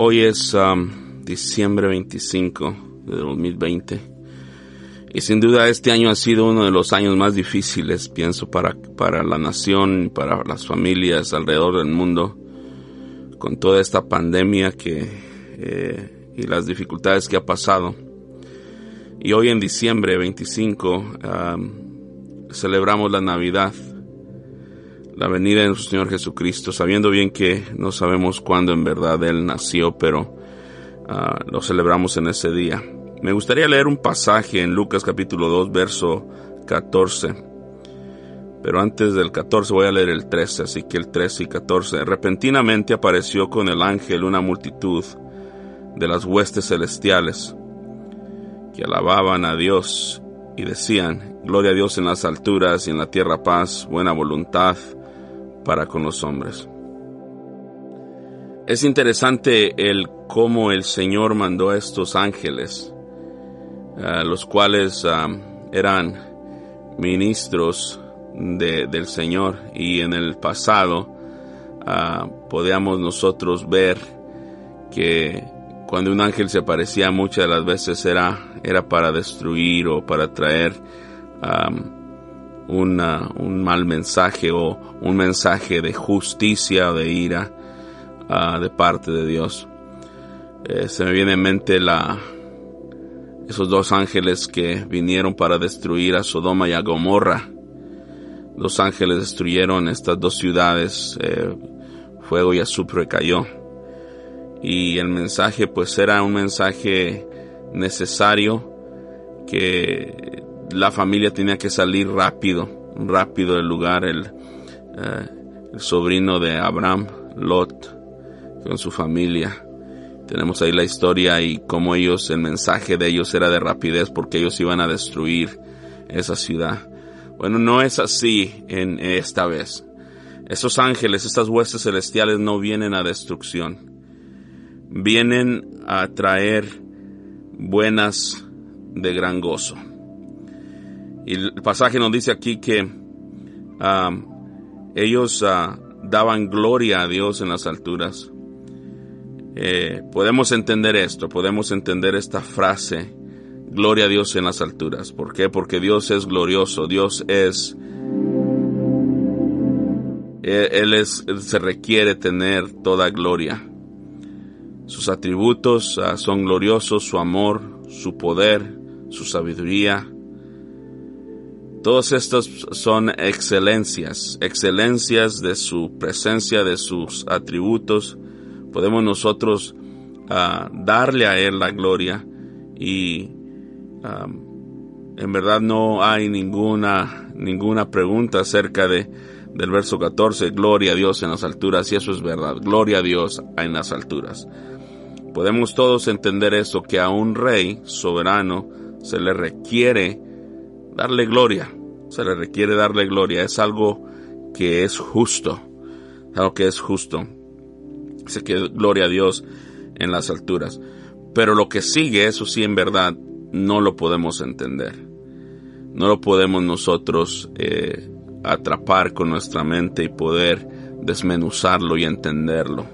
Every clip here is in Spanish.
Hoy es um, diciembre 25 de 2020 y sin duda este año ha sido uno de los años más difíciles, pienso, para, para la nación, para las familias alrededor del mundo, con toda esta pandemia que, eh, y las dificultades que ha pasado. Y hoy en diciembre 25 um, celebramos la Navidad la venida de nuestro Señor Jesucristo, sabiendo bien que no sabemos cuándo en verdad Él nació, pero ah, lo celebramos en ese día. Me gustaría leer un pasaje en Lucas capítulo 2, verso 14. Pero antes del 14 voy a leer el 13, así que el 13 y 14. Repentinamente apareció con el ángel una multitud de las huestes celestiales que alababan a Dios y decían, Gloria a Dios en las alturas y en la tierra paz, buena voluntad para con los hombres. Es interesante el cómo el Señor mandó a estos ángeles, los cuales eran ministros del Señor y en el pasado podíamos nosotros ver que cuando un ángel se aparecía muchas de las veces era, era para destruir o para traer un mal mensaje o un mensaje de justicia o de ira ah, de parte de Dios. Eh, se me viene en mente la, esos dos ángeles que vinieron para destruir a Sodoma y a Gomorra. Los ángeles destruyeron estas dos ciudades, eh, fuego y azufre cayó. Y el mensaje pues era un mensaje necesario que la familia tenía que salir rápido, rápido del lugar. El, eh, el sobrino de Abraham, Lot, con su familia. Tenemos ahí la historia y cómo ellos, el mensaje de ellos era de rapidez porque ellos iban a destruir esa ciudad. Bueno, no es así en esta vez. Esos ángeles, estas huestes celestiales no vienen a destrucción. Vienen a traer buenas de gran gozo. Y el pasaje nos dice aquí que ah, ellos ah, daban gloria a Dios en las alturas. Eh, podemos entender esto, podemos entender esta frase, gloria a Dios en las alturas. ¿Por qué? Porque Dios es glorioso, Dios es... Él, es, se requiere tener toda gloria. Sus atributos ah, son gloriosos, su amor, su poder, su sabiduría, todos estos son excelencias, excelencias de su presencia, de sus atributos. Podemos nosotros ah, darle a Él la gloria y en verdad no hay ninguna, ninguna pregunta acerca de, del verso 14, gloria a Dios en las alturas, y eso es verdad, gloria a Dios en las alturas. Podemos todos entender eso, que a un rey soberano se le requiere darle gloria, se le requiere darle gloria, es algo que es justo, algo que es justo. Se que gloria a Dios en las alturas. Pero lo que sigue, eso sí, en verdad, no lo podemos entender. No lo podemos nosotros eh, atrapar con nuestra mente y poder desmenuzarlo y entenderlo.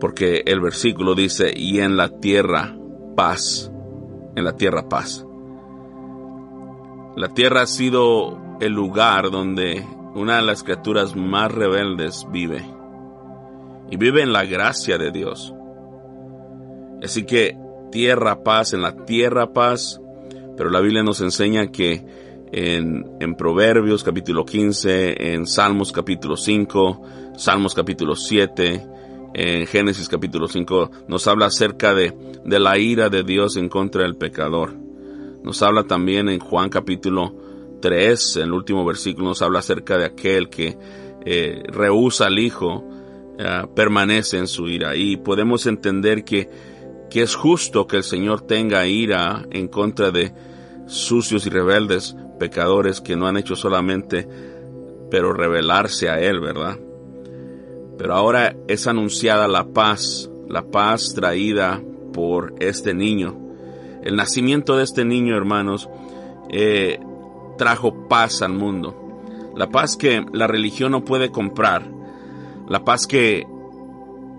Porque el versículo dice, y en la tierra paz, en la tierra paz. La tierra ha sido el lugar donde una de las criaturas más rebeldes vive. Y vive en la gracia de Dios. Así que tierra paz, en la tierra paz. Pero la Biblia nos enseña que en, en, Proverbios capítulo 15, en Salmos capítulo 5, Salmos capítulo 7, en Génesis capítulo 5, nos habla acerca de, de la ira de Dios en contra del pecador. Nos habla también en Juan capítulo 3, en el último versículo nos habla acerca de aquel que eh, rehúsa al Hijo, eh, permanece en su ira. Y podemos entender que, que es justo que el Señor tenga ira en contra de sucios y rebeldes pecadores que no han hecho solamente, pero rebelarse a Él, ¿verdad? Pero ahora es anunciada la paz, la paz traída por este niño el nacimiento de este niño, hermanos, eh, trajo paz al mundo. La paz que la religión no puede comprar. La paz que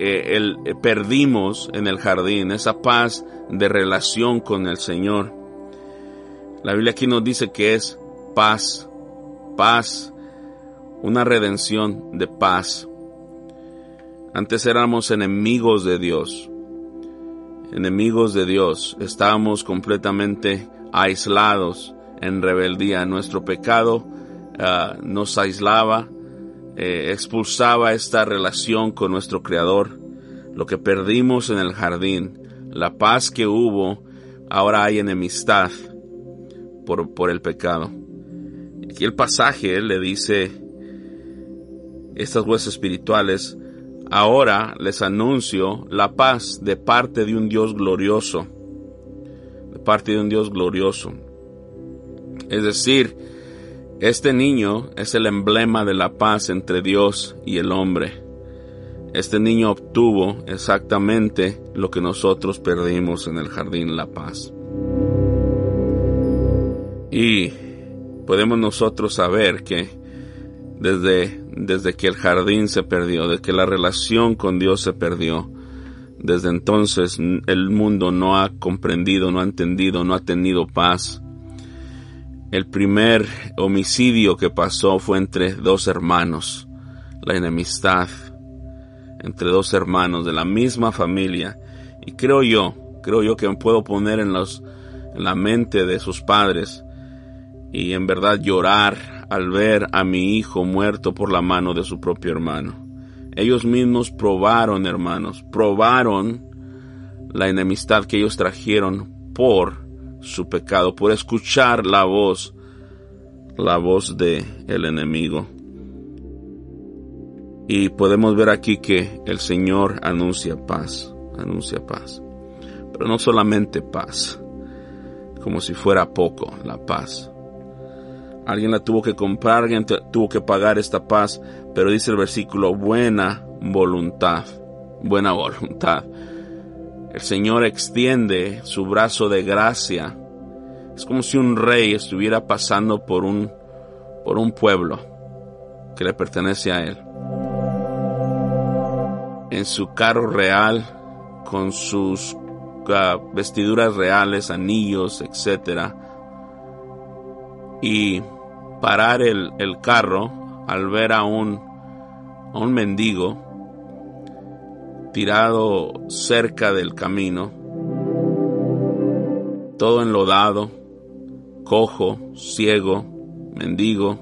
eh, eh, perdimos en el jardín, esa paz de relación con el Señor. La Biblia aquí nos dice que es paz, paz, una redención de paz. Antes éramos enemigos de Dios, enemigos de Dios, estábamos completamente aislados en rebeldía. Nuestro pecado ah, nos aislaba, eh, expulsaba esta relación con nuestro Creador. Lo que perdimos en el jardín, la paz que hubo, ahora hay enemistad por, por el pecado. Aquí el pasaje le dice, estas huesas espirituales, ahora les anuncio la paz de parte de un Dios glorioso, de parte de un Dios glorioso. Es decir, este niño es el emblema de la paz entre Dios y el hombre. Este niño obtuvo exactamente lo que nosotros perdimos en el jardín, la paz. Y podemos nosotros saber que desde, desde que el jardín se perdió, desde que la relación con Dios se perdió, desde entonces el mundo no ha comprendido, no ha entendido, no ha tenido paz. El primer homicidio que pasó fue entre dos hermanos, la enemistad entre dos hermanos de la misma familia. Y creo yo, creo yo que puedo poner en, los, en la mente de sus padres y en verdad llorar al ver a mi hijo muerto por la mano de su propio hermano. Ellos mismos probaron, hermanos, probaron la enemistad que ellos trajeron por su pecado, por escuchar la voz, la voz de el enemigo. Y podemos ver aquí que el Señor anuncia paz, anuncia paz. Pero no solamente paz, como si fuera poco la paz. Alguien la tuvo que comprar, alguien tuvo que pagar esta paz, pero dice el versículo, buena voluntad, buena voluntad. El Señor extiende su brazo de gracia es como si un rey estuviera pasando por un, por un pueblo que le pertenece a él. En su carro real, con sus ah, vestiduras reales, anillos, etc. Y parar el, el carro al ver a un, un mendigo tirado cerca del camino, todo enlodado, cojo, ciego, mendigo,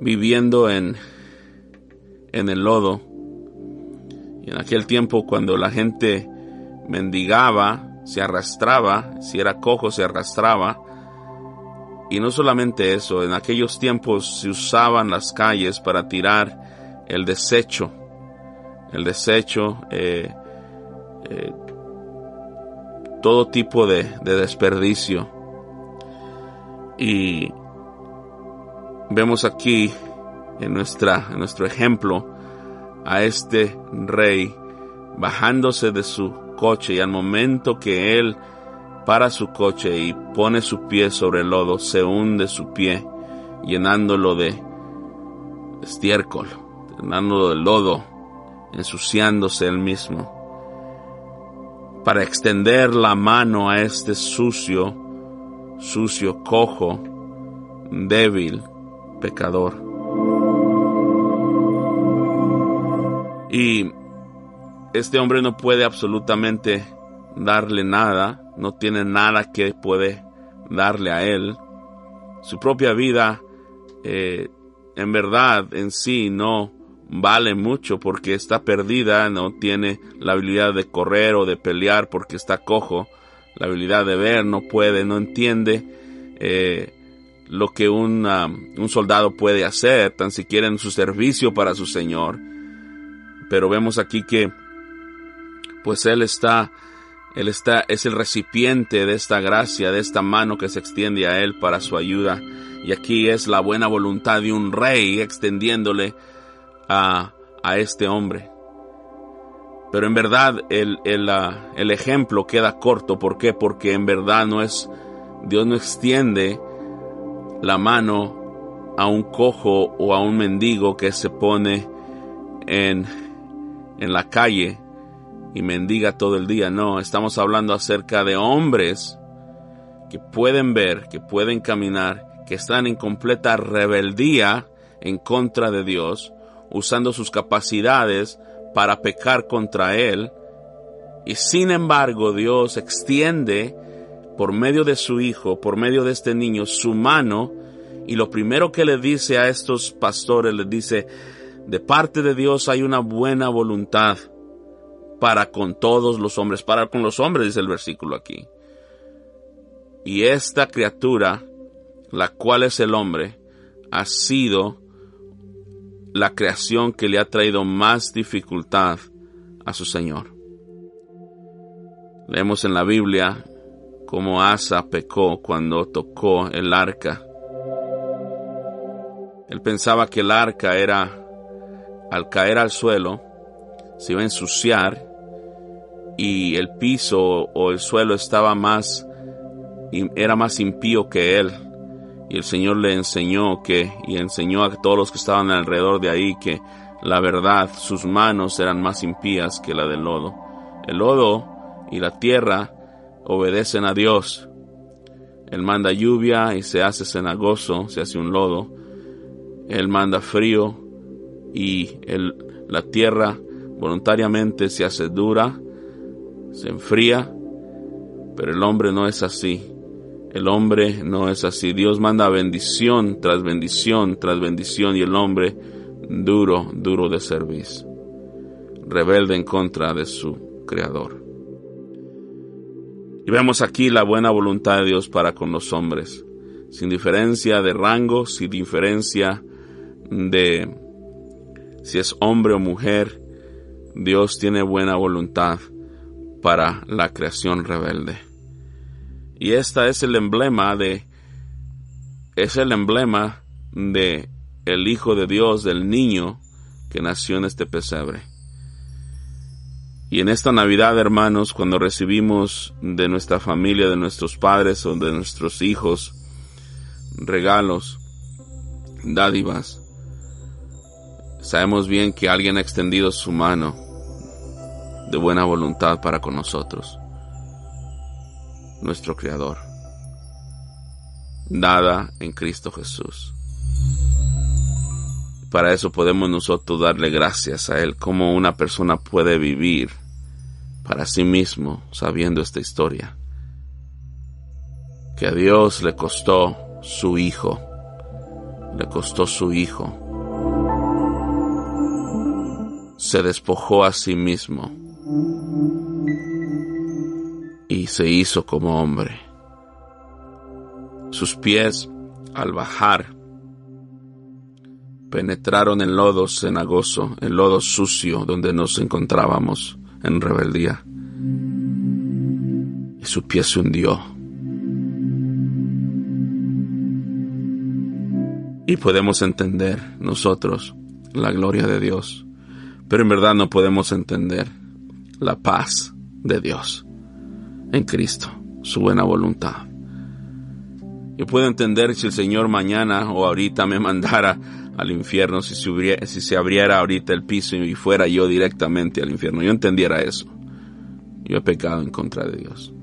viviendo en, en el lodo. Y en aquel tiempo cuando la gente mendigaba, se arrastraba, si era cojo se arrastraba. Y no solamente eso, en aquellos tiempos se usaban las calles para tirar el desecho, el desecho, eh, eh, todo tipo de, desperdicio. Y vemos aquí en, nuestra, en nuestro ejemplo a este rey bajándose de su coche y al momento que él para su coche y pone su pie sobre el lodo, se hunde su pie llenándolo de estiércol, llenándolo de lodo, ensuciándose él mismo para extender la mano a este sucio, sucio, cojo, débil, pecador. Y este hombre no puede absolutamente darle nada, no tiene nada que puede darle a él. Su propia vida, eh, en verdad, en sí, no vale mucho porque está perdida, no tiene la habilidad de correr o de pelear porque está cojo, la habilidad de ver, no puede, no entiende eh, lo que un, un soldado puede hacer, tan siquiera en su servicio para su Señor. Pero vemos aquí que pues Él está, Él está, es el recipiente de esta gracia, de esta mano que se extiende a Él para su ayuda. Y aquí es la buena voluntad de un rey extendiéndole a, este hombre. Pero en verdad el, ah, el, ejemplo queda corto. ¿Por qué? Porque en verdad no es, Dios no extiende la mano a un cojo o a un mendigo que se pone en, en la calle y mendiga todo el día. No, estamos hablando acerca de hombres que pueden ver, que pueden caminar, que están en completa rebeldía en contra de Dios, usando sus capacidades para pecar contra Él. Y sin embargo Dios extiende por medio de su Hijo, por medio de este niño, su mano y lo primero que le dice a estos pastores, les dice, de parte de Dios hay una buena voluntad para con todos los hombres, para con los hombres, dice el versículo aquí. Y esta criatura, la cual es el hombre, ha sido la creación que le ha traído más dificultad a su Señor. Leemos en la Biblia cómo Asa pecó cuando tocó el arca. Él pensaba que el arca era, al caer al suelo, se iba a ensuciar y el piso o el suelo estaba más, era más impío que él. Y el Señor le enseñó que, y enseñó a todos los que estaban alrededor de ahí que la verdad, sus manos eran más impías que la del lodo. El lodo y la tierra obedecen a Dios. Él manda lluvia y se hace cenagoso, se hace un lodo. Él manda frío y el, la tierra voluntariamente se hace dura, se enfría, pero el hombre no es así. El hombre no es así. Dios manda bendición tras bendición tras bendición y el hombre duro, duro de servicio, rebelde en contra de su creador. Y vemos aquí la buena voluntad de Dios para con los hombres, sin diferencia de rango, sin diferencia de si es hombre o mujer, Dios tiene buena voluntad para la creación rebelde. Y esta es el emblema de es el emblema de el hijo de Dios, del niño que nació en este pesebre. Y en esta Navidad, hermanos, cuando recibimos de nuestra familia, de nuestros padres o de nuestros hijos regalos, dádivas, sabemos bien que alguien ha extendido su mano de buena voluntad para con nosotros, nuestro Creador, dada en Cristo Jesús. Para eso podemos nosotros darle gracias a Él, como una persona puede vivir para sí mismo sabiendo esta historia. Que a Dios le costó su hijo, le costó su hijo. Se despojó a sí mismo se hizo como hombre. Sus pies, al bajar, penetraron en lodo cenagoso, en lodo sucio donde nos encontrábamos en rebeldía. Y su pie se hundió. Y podemos entender nosotros la gloria de Dios, pero en verdad no podemos entender la paz de Dios en Cristo, su buena voluntad. Yo puedo entender si el Señor mañana o ahorita me mandara al infierno, si se, abriera ahorita el piso y fuera yo directamente al infierno. Yo entendiera eso. Yo he pecado en contra de Dios.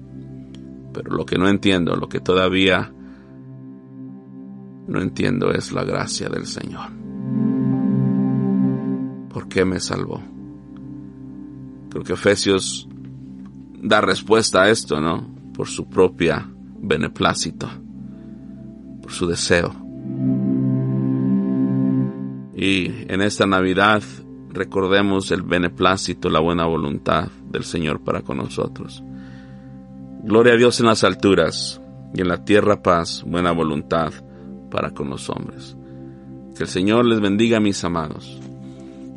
Pero lo que no entiendo, lo que todavía no entiendo es la gracia del Señor. ¿Por qué me salvó? Creo que Efesios da respuesta a esto, ¿no? Por su propia beneplácito por su deseo. Y en esta Navidad recordemos el beneplácito, la buena voluntad del Señor para con nosotros. Gloria a Dios en las alturas y en la tierra paz, buena voluntad para con los hombres. Que el Señor les bendiga, mis amados.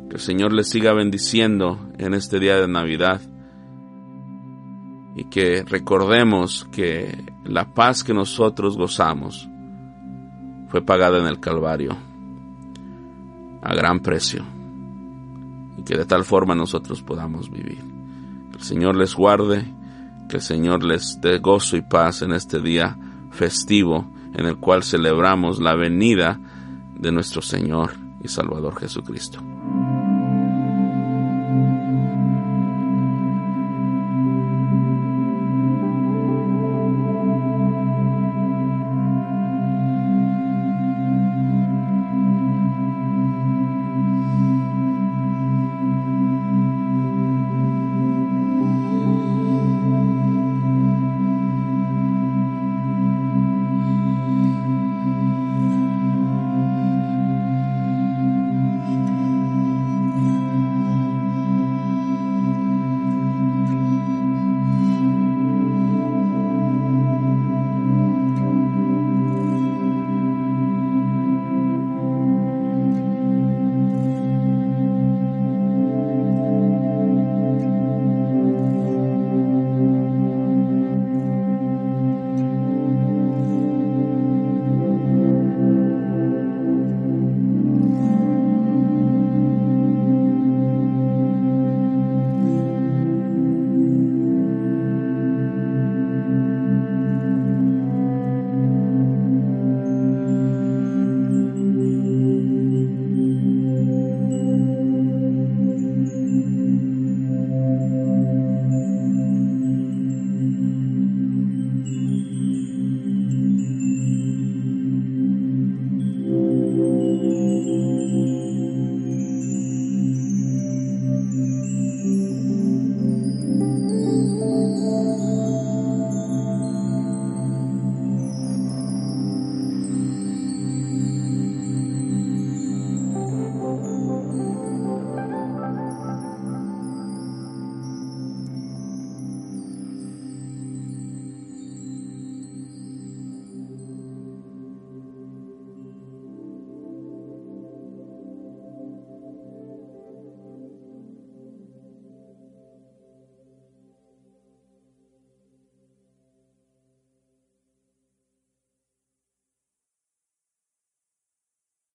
Que el Señor les siga bendiciendo en este día de Navidad. Que recordemos que la paz que nosotros gozamos fue pagada en el Calvario a gran precio y que de tal forma nosotros podamos vivir. Que el Señor les guarde, que el Señor les dé gozo y paz en este día festivo en el cual celebramos la venida de nuestro Señor y Salvador Jesucristo.